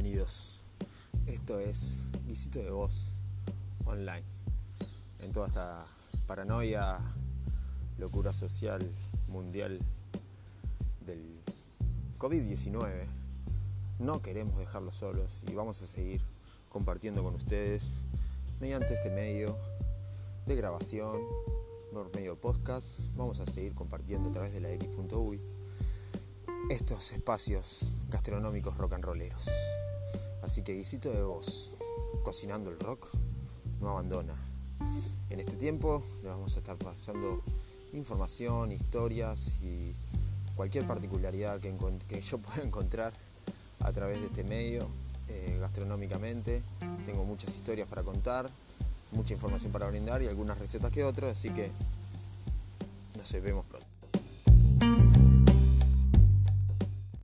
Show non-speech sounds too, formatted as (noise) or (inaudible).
Bienvenidos. Esto es Guisito de Voz online. En toda esta paranoia, locura social mundial del COVID-19, no queremos dejarlos solos y vamos a seguir compartiendo con ustedes mediante este medio de grabación, por medio podcast. Vamos a seguir compartiendo a través de la X.uy estos espacios gastronómicos rock and rolleros. Así que guisito de voz, cocinando el rock, no abandona. En este tiempo le vamos a estar pasando información, historias y cualquier particularidad que, yo (laughs) pueda encontrar a través de este medio eh, gastronómicamente. Tengo muchas historias para contar, mucha información para brindar y algunas recetas que otras, así que nos vemos